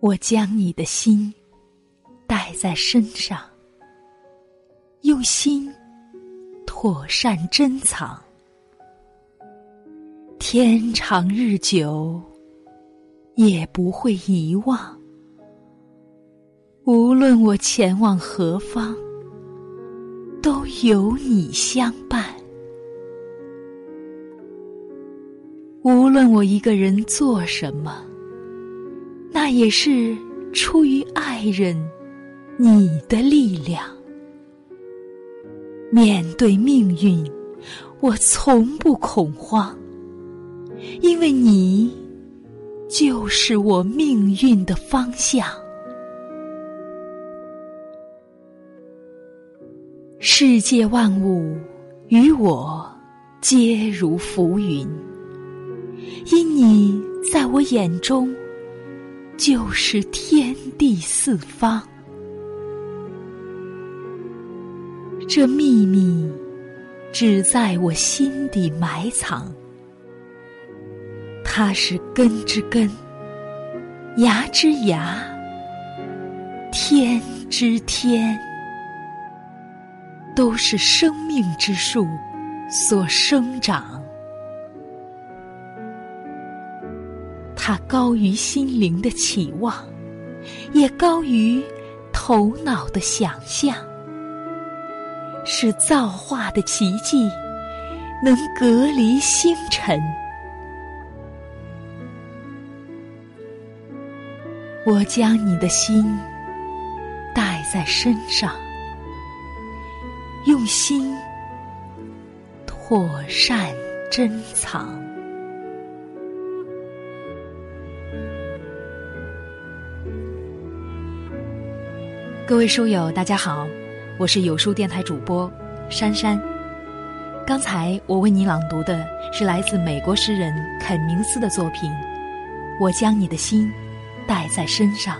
我将你的心带在身上，用心妥善珍藏。天长日久，也不会遗忘。无论我前往何方，都有你相伴。无论我一个人做什么。那也是出于爱人，你的力量。面对命运，我从不恐慌，因为你就是我命运的方向。世界万物与我皆如浮云，因你在我眼中。就是天地四方，这秘密只在我心底埋藏。它是根之根，芽之芽，天之天，都是生命之树所生长。它高于心灵的期望，也高于头脑的想象，是造化的奇迹，能隔离星辰。我将你的心带在身上，用心妥善珍藏。各位书友，大家好，我是有书电台主播珊珊。刚才我为你朗读的是来自美国诗人肯明斯的作品《我将你的心带在身上》。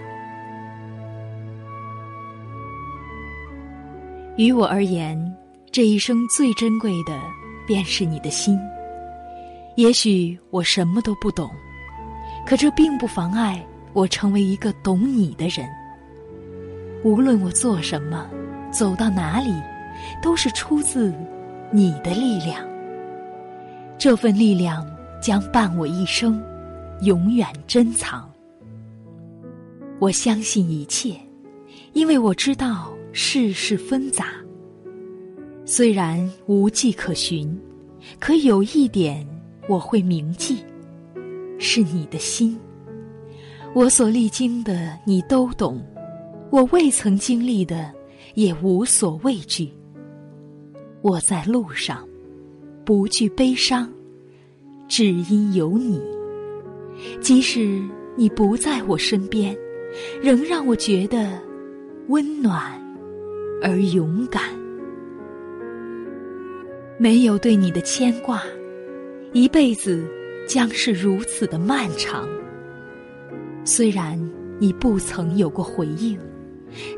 于我而言，这一生最珍贵的便是你的心。也许我什么都不懂，可这并不妨碍我成为一个懂你的人。无论我做什么，走到哪里，都是出自你的力量。这份力量将伴我一生，永远珍藏。我相信一切，因为我知道世事纷杂。虽然无迹可寻，可有一点我会铭记：是你的心。我所历经的，你都懂。我未曾经历的，也无所畏惧。我在路上，不惧悲伤，只因有你。即使你不在我身边，仍让我觉得温暖而勇敢。没有对你的牵挂，一辈子将是如此的漫长。虽然你不曾有过回应。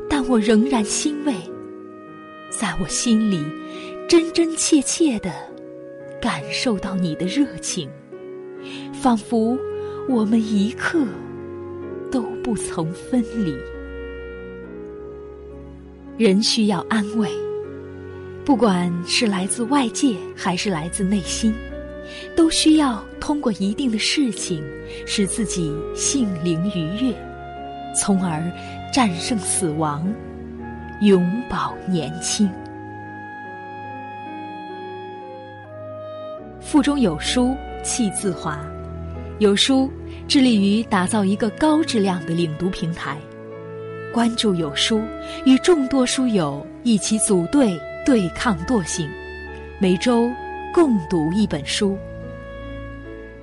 但我仍然欣慰，在我心里，真真切切的感受到你的热情，仿佛我们一刻都不曾分离。人需要安慰，不管是来自外界还是来自内心，都需要通过一定的事情，使自己心灵愉悦，从而。战胜死亡，永葆年轻。腹中有书气自华，有书致力于打造一个高质量的领读平台。关注有书，与众多书友一起组队对抗惰性，每周共读一本书。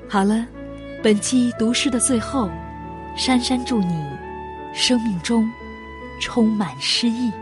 好了，本期读诗的最后，珊珊祝你。生命中充满诗意。